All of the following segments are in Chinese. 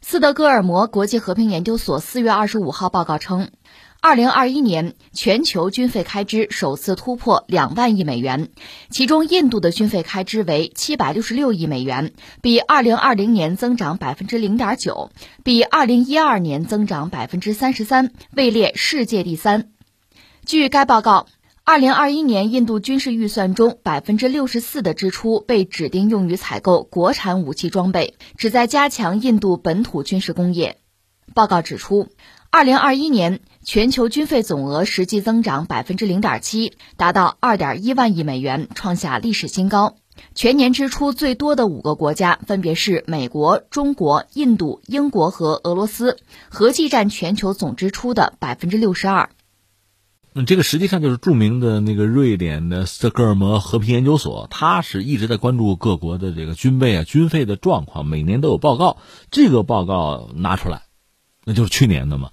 斯德哥尔摩国际和平研究所四月二十五号报告称，二零二一年全球军费开支首次突破两万亿美元，其中印度的军费开支为七百六十六亿美元，比二零二零年增长百分之零点九，比二零一二年增长百分之三十三，位列世界第三。据该报告。二零二一年，印度军事预算中百分之六十四的支出被指定用于采购国产武器装备，旨在加强印度本土军事工业。报告指出，二零二一年全球军费总额实际增长百分之零点七，达到二点一万亿美元，创下历史新高。全年支出最多的五个国家分别是美国、中国、印度、英国和俄罗斯，合计占全球总支出的百分之六十二。那这个实际上就是著名的那个瑞典的斯德哥尔摩和平研究所，它是一直在关注各国的这个军备啊、军费的状况，每年都有报告。这个报告拿出来，那就是去年的嘛，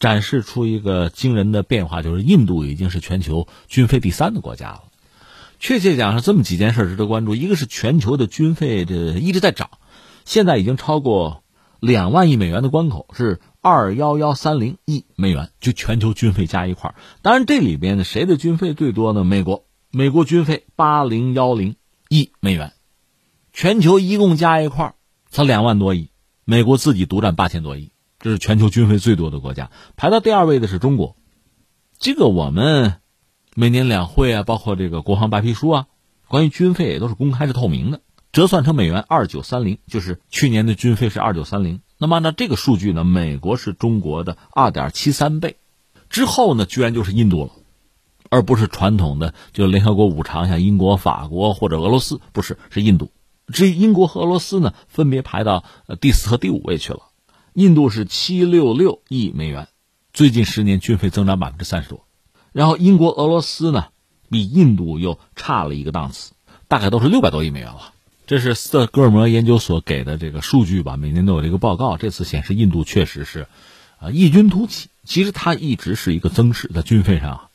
展示出一个惊人的变化，就是印度已经是全球军费第三的国家了。确切讲是这么几件事值得关注：一个是全球的军费这一直在涨，现在已经超过两万亿美元的关口是。二幺幺三零亿美元，就全球军费加一块当然这里边呢，谁的军费最多呢？美国，美国军费八零幺零亿美元，全球一共加一块才两万多亿，美国自己独占八千多亿，这是全球军费最多的国家。排到第二位的是中国，这个我们每年两会啊，包括这个国防白皮书啊，关于军费也都是公开是透明的，折算成美元二九三零，就是去年的军费是二九三零。那么按照这个数据呢，美国是中国的二点七三倍，之后呢，居然就是印度了，而不是传统的就联合国五常像英国、法国或者俄罗斯，不是是印度。至于英国和俄罗斯呢，分别排到第四和第五位去了。印度是七六六亿美元，最近十年军费增长百分之三十多，然后英国、俄罗斯呢，比印度又差了一个档次，大概都是六百多亿美元了。这是斯德哥尔摩研究所给的这个数据吧，每年都有这个报告。这次显示印度确实是，啊异军突起。其实它一直是一个增势，在军费上，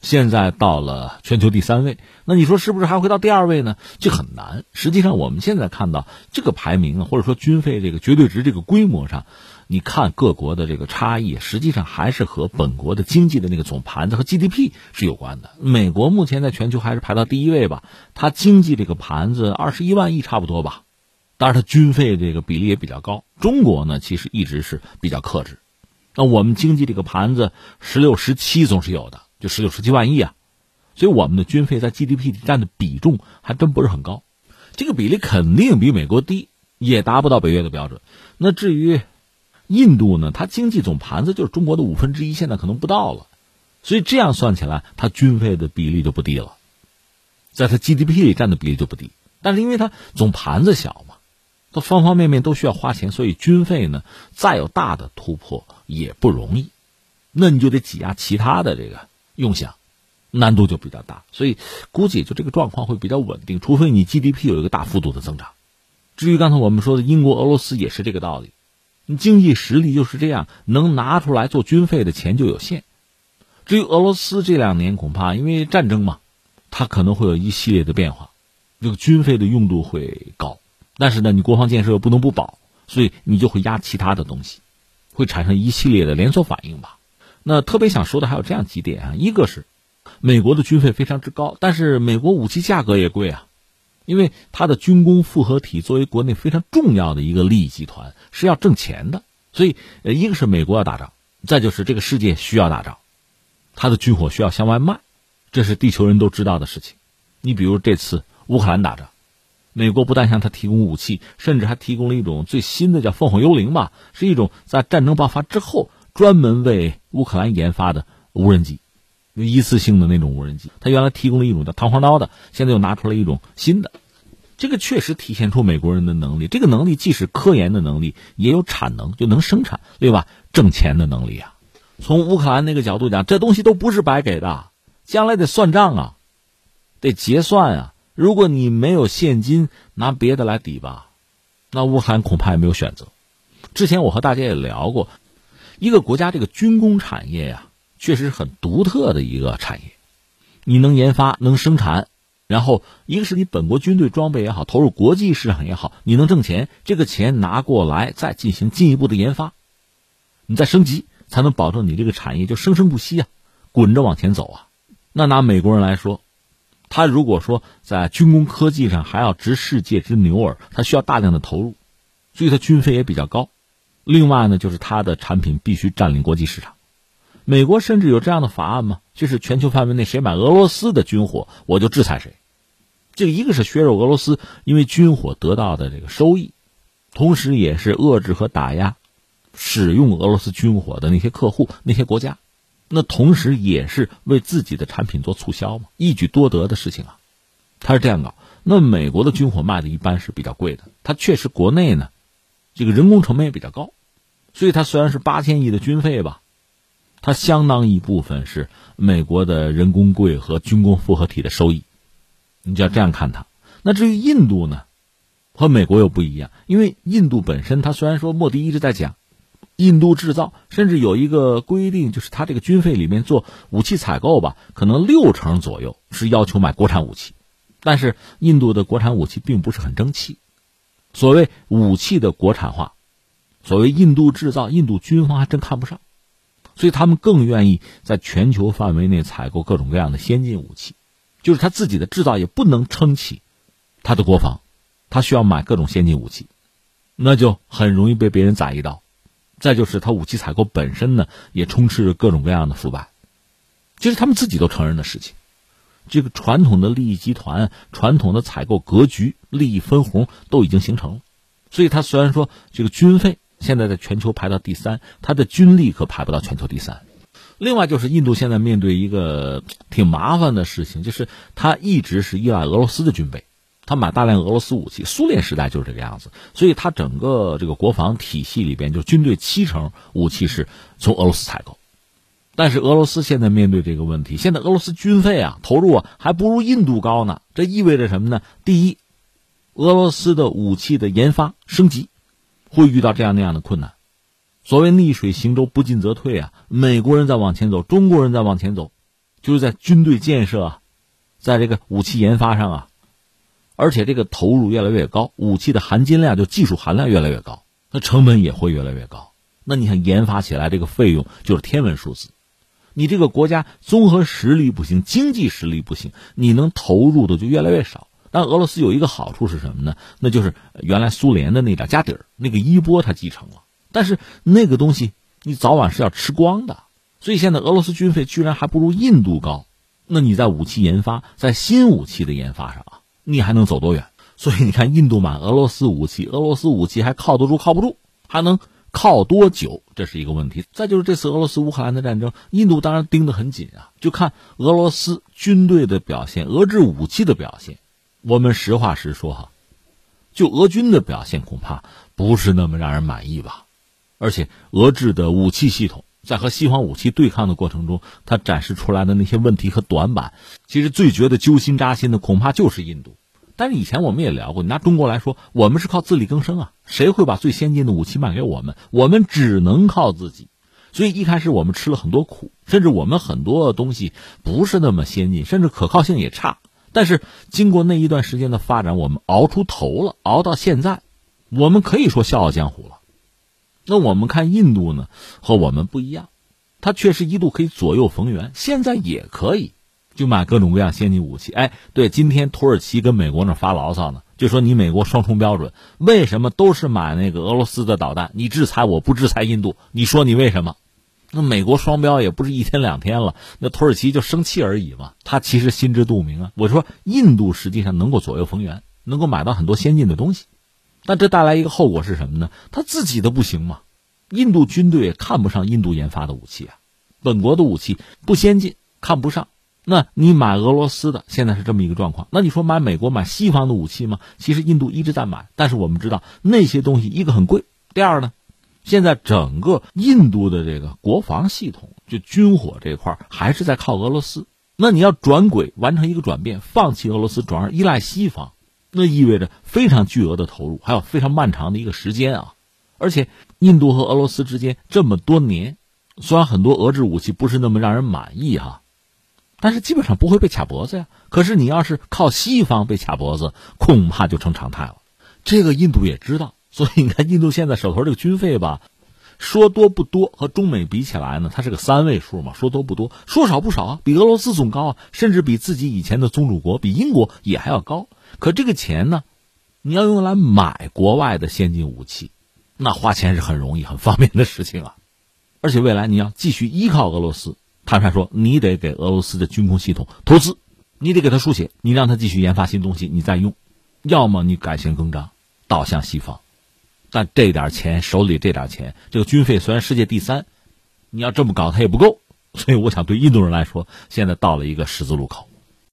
现在到了全球第三位。那你说是不是还会到第二位呢？这很难。实际上我们现在看到这个排名啊，或者说军费这个绝对值这个规模上。你看各国的这个差异，实际上还是和本国的经济的那个总盘子和 GDP 是有关的。美国目前在全球还是排到第一位吧，它经济这个盘子二十一万亿差不多吧，当然它军费这个比例也比较高。中国呢，其实一直是比较克制。那我们经济这个盘子十六十七总是有的，就十六十七万亿啊，所以我们的军费在 GDP 占的比重还真不是很高，这个比例肯定比美国低，也达不到北约的标准。那至于。印度呢，它经济总盘子就是中国的五分之一，现在可能不到了，所以这样算起来，它军费的比例就不低了，在它 GDP 里占的比例就不低。但是因为它总盘子小嘛，它方方面面都需要花钱，所以军费呢再有大的突破也不容易。那你就得挤压其他的这个用项，难度就比较大。所以估计就这个状况会比较稳定，除非你 GDP 有一个大幅度的增长。至于刚才我们说的英国、俄罗斯也是这个道理。你经济实力就是这样，能拿出来做军费的钱就有限。至于俄罗斯这两年，恐怕因为战争嘛，它可能会有一系列的变化，这个军费的用度会高。但是呢，你国防建设又不能不保，所以你就会压其他的东西，会产生一系列的连锁反应吧。那特别想说的还有这样几点啊，一个是美国的军费非常之高，但是美国武器价格也贵啊。因为它的军工复合体作为国内非常重要的一个利益集团是要挣钱的，所以呃，一个是美国要打仗，再就是这个世界需要打仗，它的军火需要向外卖，这是地球人都知道的事情。你比如这次乌克兰打仗，美国不但向他提供武器，甚至还提供了一种最新的叫“凤凰幽灵”吧，是一种在战争爆发之后专门为乌克兰研发的无人机。一次性的那种无人机，它原来提供了一种叫弹簧刀的，现在又拿出来一种新的，这个确实体现出美国人的能力。这个能力既是科研的能力，也有产能，就能生产，对吧？挣钱的能力啊。从乌克兰那个角度讲，这东西都不是白给的，将来得算账啊，得结算啊。如果你没有现金，拿别的来抵吧，那乌克兰恐怕也没有选择。之前我和大家也聊过，一个国家这个军工产业呀。确实很独特的一个产业，你能研发能生产，然后一个是你本国军队装备也好，投入国际市场也好，你能挣钱，这个钱拿过来再进行进一步的研发，你再升级，才能保证你这个产业就生生不息啊，滚着往前走啊。那拿美国人来说，他如果说在军工科技上还要值世界之牛耳，他需要大量的投入，所以他军费也比较高。另外呢，就是他的产品必须占领国际市场。美国甚至有这样的法案吗？就是全球范围内谁买俄罗斯的军火，我就制裁谁。这一个是削弱俄罗斯因为军火得到的这个收益，同时也是遏制和打压使用俄罗斯军火的那些客户、那些国家。那同时也是为自己的产品做促销嘛，一举多得的事情啊。他是这样搞。那美国的军火卖的一般是比较贵的，它确实国内呢，这个人工成本也比较高。所以它虽然是八千亿的军费吧，它相当一部分是美国的人工贵和军工复合体的收益，你就要这样看它。那至于印度呢，和美国又不一样，因为印度本身它虽然说莫迪一直在讲印度制造，甚至有一个规定，就是它这个军费里面做武器采购吧，可能六成左右是要求买国产武器，但是印度的国产武器并不是很争气，所谓武器的国产化。所谓印度制造，印度军方还真看不上，所以他们更愿意在全球范围内采购各种各样的先进武器，就是他自己的制造也不能撑起他的国防，他需要买各种先进武器，那就很容易被别人宰一刀。再就是他武器采购本身呢，也充斥着各种各样的腐败，这是他们自己都承认的事情。这个传统的利益集团、传统的采购格局、利益分红都已经形成了，所以他虽然说这个军费。现在在全球排到第三，它的军力可排不到全球第三。另外就是印度现在面对一个挺麻烦的事情，就是它一直是依赖俄罗斯的军备，它买大量俄罗斯武器。苏联时代就是这个样子，所以它整个这个国防体系里边，就军队七成武器是从俄罗斯采购。但是俄罗斯现在面对这个问题，现在俄罗斯军费啊投入啊还不如印度高呢。这意味着什么呢？第一，俄罗斯的武器的研发升级。会遇到这样那样的困难，所谓逆水行舟，不进则退啊！美国人在往前走，中国人在往前走，就是在军队建设啊，在这个武器研发上啊，而且这个投入越来越高，武器的含金量就技术含量越来越高，那成本也会越来越高。那你想研发起来这个费用就是天文数字，你这个国家综合实力不行，经济实力不行，你能投入的就越来越少。但俄罗斯有一个好处是什么呢？那就是原来苏联的那点家底儿，那个衣钵它继承了。但是那个东西你早晚是要吃光的，所以现在俄罗斯军费居然还不如印度高。那你在武器研发，在新武器的研发上啊，你还能走多远？所以你看，印度买俄罗斯武器，俄罗斯武器还靠得住靠不住，还能靠多久？这是一个问题。再就是这次俄罗斯乌克兰的战争，印度当然盯得很紧啊，就看俄罗斯军队的表现，俄制武器的表现。我们实话实说哈，就俄军的表现恐怕不是那么让人满意吧。而且俄制的武器系统在和西方武器对抗的过程中，它展示出来的那些问题和短板，其实最觉得揪心扎心的恐怕就是印度。但是以前我们也聊过，拿中国来说，我们是靠自力更生啊，谁会把最先进的武器卖给我们？我们只能靠自己。所以一开始我们吃了很多苦，甚至我们很多东西不是那么先进，甚至可靠性也差。但是经过那一段时间的发展，我们熬出头了，熬到现在，我们可以说笑傲江湖了。那我们看印度呢，和我们不一样，它确实一度可以左右逢源，现在也可以，就买各种各样先进武器。哎，对，今天土耳其跟美国那发牢骚呢，就说你美国双重标准，为什么都是买那个俄罗斯的导弹，你制裁我不制裁印度？你说你为什么？那美国双标也不是一天两天了，那土耳其就生气而已嘛。他其实心知肚明啊。我说印度实际上能够左右逢源，能够买到很多先进的东西，但这带来一个后果是什么呢？他自己的不行嘛。印度军队也看不上印度研发的武器啊，本国的武器不先进，看不上。那你买俄罗斯的，现在是这么一个状况。那你说买美国买西方的武器吗？其实印度一直在买，但是我们知道那些东西一个很贵，第二呢？现在整个印度的这个国防系统，就军火这块还是在靠俄罗斯。那你要转轨，完成一个转变，放弃俄罗斯，转而依赖西方，那意味着非常巨额的投入，还有非常漫长的一个时间啊！而且，印度和俄罗斯之间这么多年，虽然很多俄制武器不是那么让人满意哈，但是基本上不会被卡脖子呀。可是你要是靠西方被卡脖子，恐怕就成常态了。这个印度也知道，所以你看印度现在手头这个军费吧，说多不多，和中美比起来呢，它是个三位数嘛，说多不多，说少不少啊，比俄罗斯总高啊，甚至比自己以前的宗主国，比英国也还要高。可这个钱呢，你要用来买国外的先进武器，那花钱是很容易、很方便的事情啊。而且未来你要继续依靠俄罗斯，坦率说，你得给俄罗斯的军工系统投资，你得给他输血，你让他继续研发新东西，你再用；要么你改弦更张，倒向西方。但这点钱手里这点钱，这个军费虽然世界第三，你要这么搞，它也不够。所以我想，对印度人来说，现在到了一个十字路口。